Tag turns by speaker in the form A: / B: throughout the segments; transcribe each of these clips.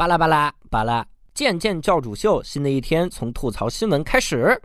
A: 巴拉巴拉巴拉，渐渐教主秀，新的一天从吐槽新闻开始。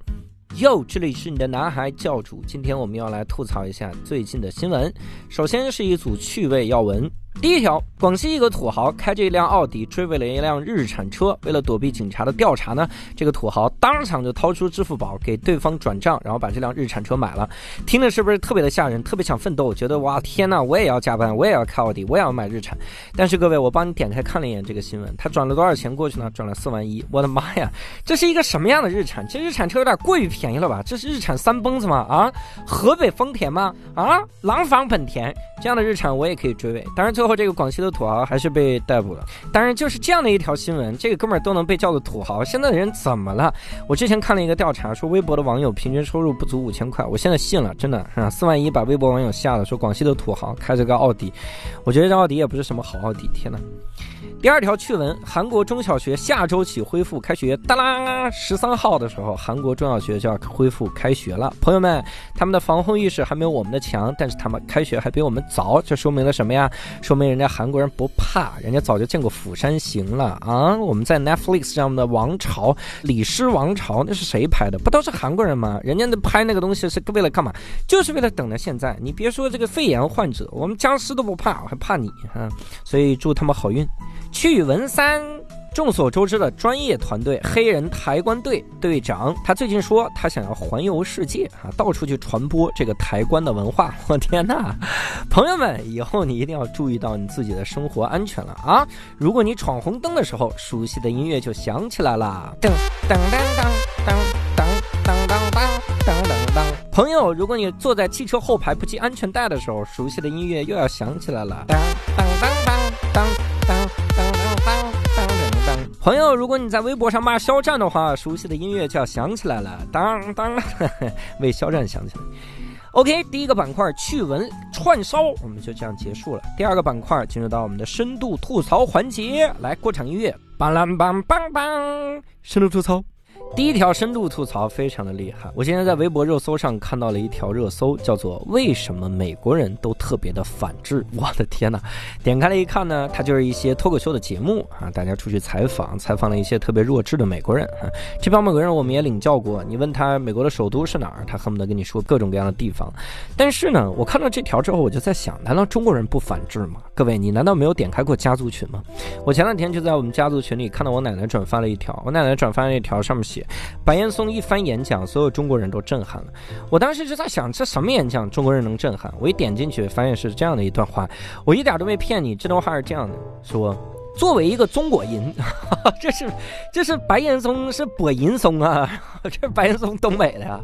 A: 哟，这里是你的男孩教主，今天我们要来吐槽一下最近的新闻。首先是一组趣味要闻。第一条，广西一个土豪开着一辆奥迪追尾了一辆日产车，为了躲避警察的调查呢，这个土豪当场就掏出支付宝给对方转账，然后把这辆日产车买了。听着是不是特别的吓人？特别想奋斗，觉得哇天呐，我也要加班，我也要开奥迪，我也要买日产。但是各位，我帮你点开看了一眼这个新闻，他转了多少钱过去呢？转了四万一。我的妈呀，这是一个什么样的日产？这日产车有点过于便宜了吧？这是日产三蹦子吗？啊，河北丰田吗？啊，廊坊本田这样的日产我也可以追尾。当然最后这个广西的土豪还是被逮捕了。当然就是这样的一条新闻，这个哥们儿都能被叫做土豪，现在的人怎么了？我之前看了一个调查，说微博的网友平均收入不足五千块，我现在信了，真的啊？四万一把微博网友吓了，说广西的土豪开着个奥迪，我觉得这奥迪也不是什么好奥迪，天呐！第二条趣闻：韩国中小学下周起恢复开学。哒啦，十三号的时候，韩国中小学就要恢复开学了。朋友们，他们的防控意识还没有我们的强，但是他们开学还比我们早，这说明了什么呀？说明人家韩国人不怕，人家早就见过《釜山行》了啊！我们在 Netflix 上的《王朝》《李氏王朝》，那是谁拍的？不都是韩国人吗？人家那拍那个东西是为了干嘛？就是为了等着现在。你别说这个肺炎患者，我们僵尸都不怕，我还怕你啊！所以祝他们好运。趣闻三，众所周知的专业团队黑人抬棺队队长，他最近说他想要环游世界啊，到处去传播这个抬棺的文化。我天哪，朋友们，以后你一定要注意到你自己的生活安全了啊！如果你闯红灯的时候，熟悉的音乐就响起来了，噔噔噔噔噔噔噔噔噔噔噔。朋友，如果你坐在汽车后排不系安全带的时候，熟悉的音乐又要响起来了，当当当当当当。如果你在微博上骂肖战的话，熟悉的音乐就要响起来了，当当，为肖战响起来。OK，第一个板块趣闻串烧，我们就这样结束了。第二个板块进入到我们的深度吐槽环节，来过场音乐，梆啷梆梆梆，深度吐槽。第一条深度吐槽非常的厉害，我今天在微博热搜上看到了一条热搜，叫做“为什么美国人都特别的反制”。我的天哪！点开了一看呢，它就是一些脱口秀的节目啊，大家出去采访，采访了一些特别弱智的美国人啊。这帮美国人我们也领教过，你问他美国的首都是哪儿，他恨不得跟你说各种各样的地方。但是呢，我看到这条之后，我就在想，难道中国人不反制吗？各位，你难道没有点开过家族群吗？我前两天就在我们家族群里看到我奶奶转发了一条，我奶奶转发了一条，上面白岩松一番演讲，所有中国人都震撼了。我当时就在想，这什么演讲，中国人能震撼？我一点进去，发现是这样的一段话，我一点都没骗你。这段话是这样的：说，作为一个中国人，这是这是白岩松是柏银松啊，这白岩松东北的呀。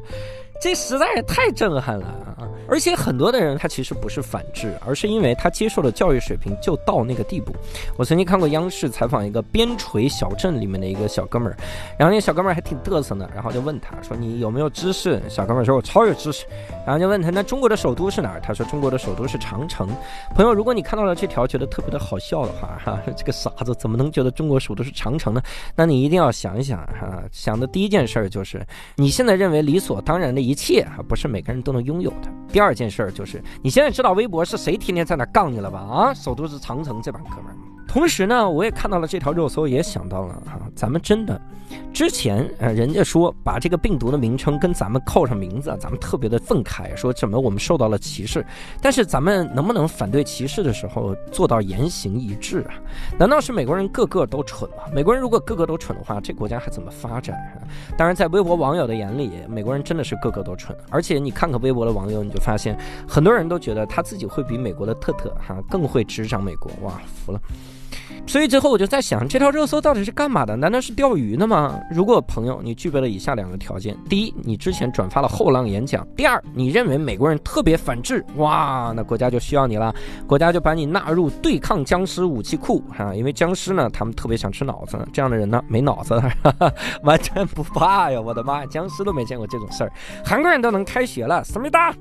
A: 这实在是太震撼了啊！而且很多的人他其实不是反制，而是因为他接受的教育水平就到那个地步。我曾经看过央视采访一个边陲小镇里面的一个小哥们儿，然后那小哥们儿还挺嘚瑟的，然后就问他说：“你有没有知识？”小哥们儿说：“我超有知识。”然后就问他：“那中国的首都是哪儿？”他说：“中国的首都是长城。”朋友，如果你看到了这条觉得特别的好笑的话，哈，这个傻子怎么能觉得中国首都是长城呢？那你一定要想一想哈，想的第一件事儿就是你现在认为理所当然的一。切啊，不是每个人都能拥有的。第二件事儿就是，你现在知道微博是谁天天在那杠你了吧？啊，首都是长城这帮哥们儿。同时呢，我也看到了这条热搜，也想到了哈，咱们真的，之前呃，人家说把这个病毒的名称跟咱们扣上名字，咱们特别的愤慨，说怎么我们受到了歧视。但是咱们能不能反对歧视的时候做到言行一致啊？难道是美国人个个都蠢吗？美国人如果个个都蠢的话，这国家还怎么发展？啊当然，在微博网友的眼里，美国人真的是个个都蠢。而且你看看微博的网友，你就发现很多人都觉得他自己会比美国的特特哈更会执掌美国。哇，服了。所以最后我就在想，这条热搜到底是干嘛的？难道是钓鱼的吗？如果朋友你具备了以下两个条件：第一，你之前转发了后浪演讲；第二，你认为美国人特别反制，哇，那国家就需要你了，国家就把你纳入对抗僵尸武器库啊！因为僵尸呢，他们特别想吃脑子，这样的人呢，没脑子，完全不怕呀！我的妈，僵尸都没见过这种事儿，韩国人都能开学了，思密达。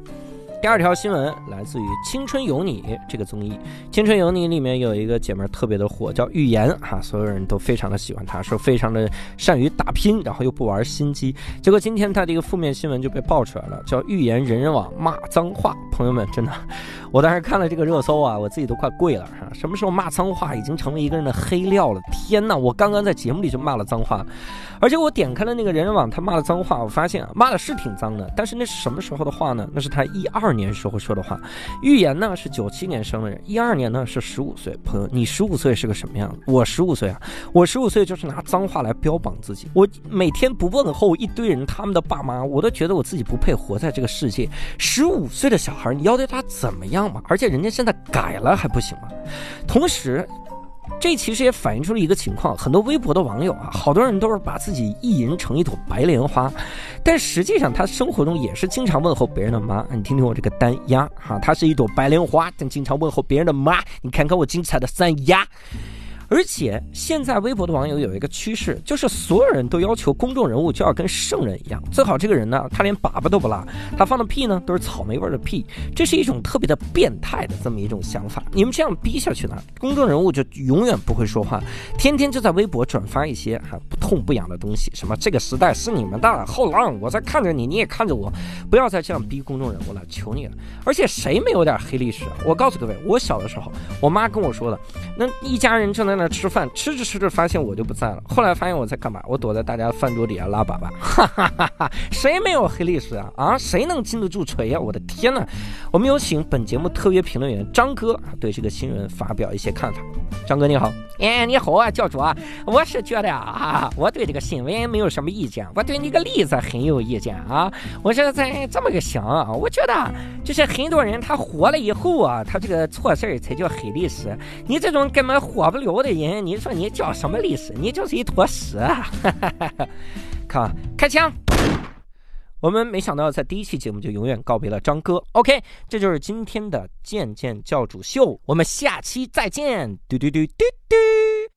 A: 第二条新闻来自于《青春有你》这个综艺，《青春有你》里面有一个姐妹特别的火，叫预言哈，所有人都非常的喜欢她，说非常的善于打拼，然后又不玩心机。结果今天她这个负面新闻就被爆出来了，叫预言人人网骂脏话。朋友们，真的，我当时看了这个热搜啊，我自己都快跪了哈。什么时候骂脏话已经成为一个人的黑料了？天哪，我刚刚在节目里就骂了脏话，而且我点开了那个人人网，他骂了脏话，我发现，骂的是挺脏的，但是那是什么时候的话呢？那是他一二。二年时候说的话，预言呢是九七年生的人，一二年呢是十五岁。朋友，你十五岁是个什么样子？我十五岁啊，我十五岁就是拿脏话来标榜自己。我每天不问候一堆人，他们的爸妈，我都觉得我自己不配活在这个世界。十五岁的小孩，你要对他怎么样嘛？而且人家现在改了还不行吗？同时。这其实也反映出了一个情况，很多微博的网友啊，好多人都是把自己意淫成一朵白莲花，但实际上他生活中也是经常问候别人的妈。你听听我这个单鸭哈，她是一朵白莲花，但经常问候别人的妈。你看看我精彩的三鸭。而且现在微博的网友有一个趋势，就是所有人都要求公众人物就要跟圣人一样，最好这个人呢，他连粑粑都不拉，他放的屁呢都是草莓味的屁，这是一种特别的变态的这么一种想法。你们这样逼下去呢，公众人物就永远不会说话，天天就在微博转发一些哈不痛不痒的东西，什么这个时代是你们的后浪，我在看着你，你也看着我，不要再这样逼公众人物了，求你了。而且谁没有点黑历史？我告诉各位，我小的时候，我妈跟我说的，那一家人正在。那吃饭吃着吃着发现我就不在了，后来发现我在干嘛？我躲在大家饭桌底下拉粑粑，哈哈哈哈！谁没有黑历史啊？啊，谁能经得住锤呀？我的天呐！我们有请本节目特约评论员张哥啊对这个新闻发表一些看法。张哥你好，
B: 哎你好啊，教主啊，我是觉得啊，我对这个新闻没有什么意见，我对你个例子很有意见啊。我是在这么个想啊，我觉得就是很多人他火了以后啊，他这个错事儿才叫黑历史，你这种根本火不了的。人，你说你叫什么历史？你就是一坨屎！
A: 看，开枪！我们没想到在第一期节目就永远告别了张哥。OK，这就是今天的剑剑教主秀，我们下期再见！嘟嘟嘟嘟嘟。